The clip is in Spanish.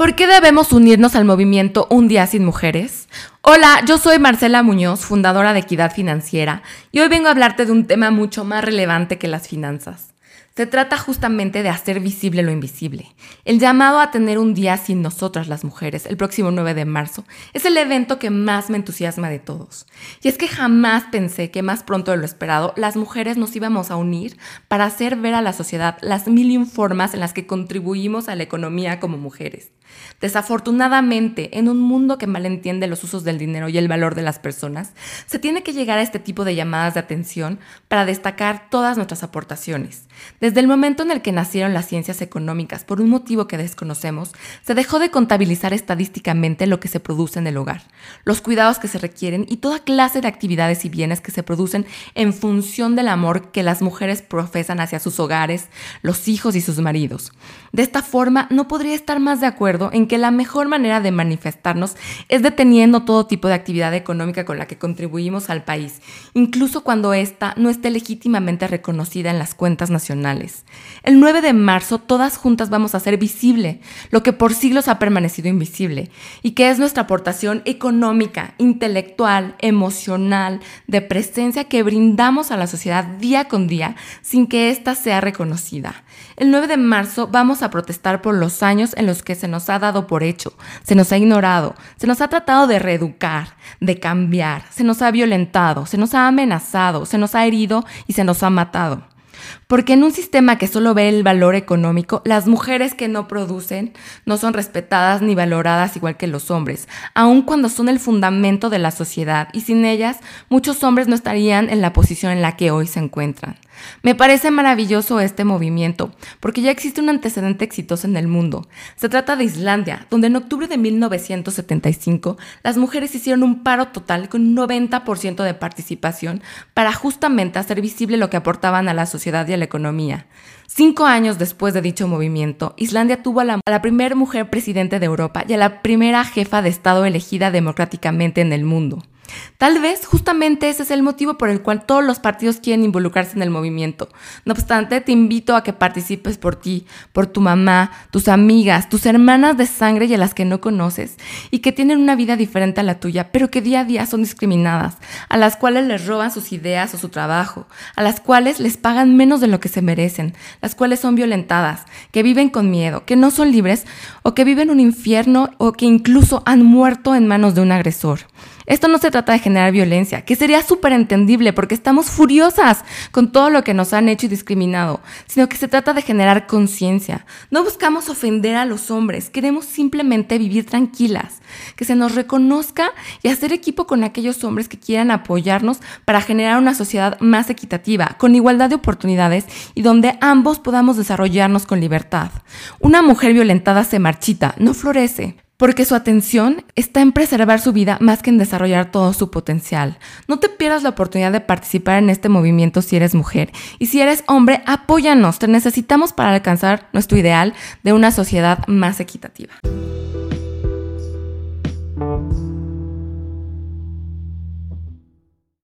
¿Por qué debemos unirnos al movimiento Un Día Sin Mujeres? Hola, yo soy Marcela Muñoz, fundadora de Equidad Financiera, y hoy vengo a hablarte de un tema mucho más relevante que las finanzas. Se trata justamente de hacer visible lo invisible. El llamado a tener un día sin nosotras las mujeres, el próximo 9 de marzo, es el evento que más me entusiasma de todos. Y es que jamás pensé que más pronto de lo esperado las mujeres nos íbamos a unir para hacer ver a la sociedad las mil formas en las que contribuimos a la economía como mujeres. Desafortunadamente, en un mundo que malentiende los usos del dinero y el valor de las personas, se tiene que llegar a este tipo de llamadas de atención para destacar todas nuestras aportaciones. Desde el momento en el que nacieron las ciencias económicas por un motivo que desconocemos, se dejó de contabilizar estadísticamente lo que se produce en el hogar, los cuidados que se requieren y toda clase de actividades y bienes que se producen en función del amor que las mujeres profesan hacia sus hogares, los hijos y sus maridos. De esta forma, no podría estar más de acuerdo en que la mejor manera de manifestarnos es deteniendo todo tipo de actividad económica con la que contribuimos al país, incluso cuando ésta no esté legítimamente reconocida en las cuentas nacionales. El 9 de marzo todas juntas vamos a hacer visible lo que por siglos ha permanecido invisible y que es nuestra aportación económica, intelectual, emocional, de presencia que brindamos a la sociedad día con día sin que ésta sea reconocida. El 9 de marzo vamos a protestar por los años en los que se nos ha dado por hecho, se nos ha ignorado, se nos ha tratado de reeducar, de cambiar, se nos ha violentado, se nos ha amenazado, se nos ha herido y se nos ha matado. Porque en un sistema que solo ve el valor económico, las mujeres que no producen no son respetadas ni valoradas igual que los hombres, aun cuando son el fundamento de la sociedad y sin ellas muchos hombres no estarían en la posición en la que hoy se encuentran. Me parece maravilloso este movimiento, porque ya existe un antecedente exitoso en el mundo. Se trata de Islandia, donde en octubre de 1975 las mujeres hicieron un paro total con un 90% de participación para justamente hacer visible lo que aportaban a la sociedad y a la economía. Cinco años después de dicho movimiento, Islandia tuvo a la, a la primera mujer presidente de Europa y a la primera jefa de Estado elegida democráticamente en el mundo. Tal vez justamente ese es el motivo por el cual todos los partidos quieren involucrarse en el movimiento. No obstante, te invito a que participes por ti, por tu mamá, tus amigas, tus hermanas de sangre y a las que no conoces y que tienen una vida diferente a la tuya, pero que día a día son discriminadas, a las cuales les roban sus ideas o su trabajo, a las cuales les pagan menos de lo que se merecen, las cuales son violentadas, que viven con miedo, que no son libres o que viven un infierno o que incluso han muerto en manos de un agresor. Esto no se trata de generar violencia, que sería súper entendible porque estamos furiosas con todo lo que nos han hecho y discriminado, sino que se trata de generar conciencia. No buscamos ofender a los hombres, queremos simplemente vivir tranquilas, que se nos reconozca y hacer equipo con aquellos hombres que quieran apoyarnos para generar una sociedad más equitativa, con igualdad de oportunidades y donde ambos podamos desarrollarnos con libertad. Una mujer violentada se marchita, no florece porque su atención está en preservar su vida más que en desarrollar todo su potencial. No te pierdas la oportunidad de participar en este movimiento si eres mujer y si eres hombre, apóyanos, te necesitamos para alcanzar nuestro ideal de una sociedad más equitativa.